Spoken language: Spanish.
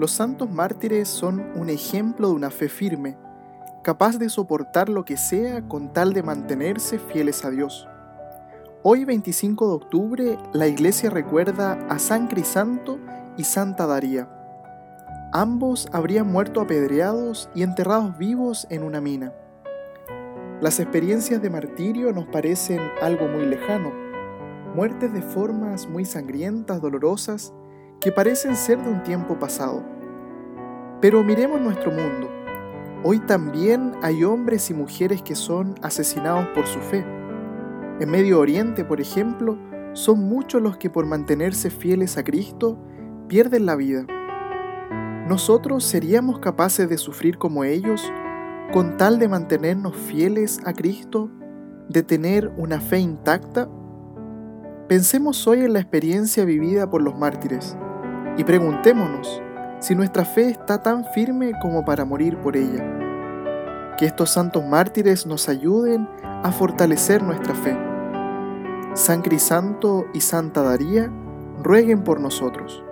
Los santos mártires son un ejemplo de una fe firme, capaz de soportar lo que sea con tal de mantenerse fieles a Dios. Hoy 25 de octubre la iglesia recuerda a San Crisanto y Santa Daría. Ambos habrían muerto apedreados y enterrados vivos en una mina. Las experiencias de martirio nos parecen algo muy lejano, muertes de formas muy sangrientas, dolorosas, que parecen ser de un tiempo pasado. Pero miremos nuestro mundo. Hoy también hay hombres y mujeres que son asesinados por su fe en Medio Oriente, por ejemplo, son muchos los que por mantenerse fieles a Cristo pierden la vida. ¿Nosotros seríamos capaces de sufrir como ellos con tal de mantenernos fieles a Cristo, de tener una fe intacta? Pensemos hoy en la experiencia vivida por los mártires y preguntémonos si nuestra fe está tan firme como para morir por ella. Que estos santos mártires nos ayuden a fortalecer nuestra fe San Crisanto y Santa Daría rueguen por nosotros.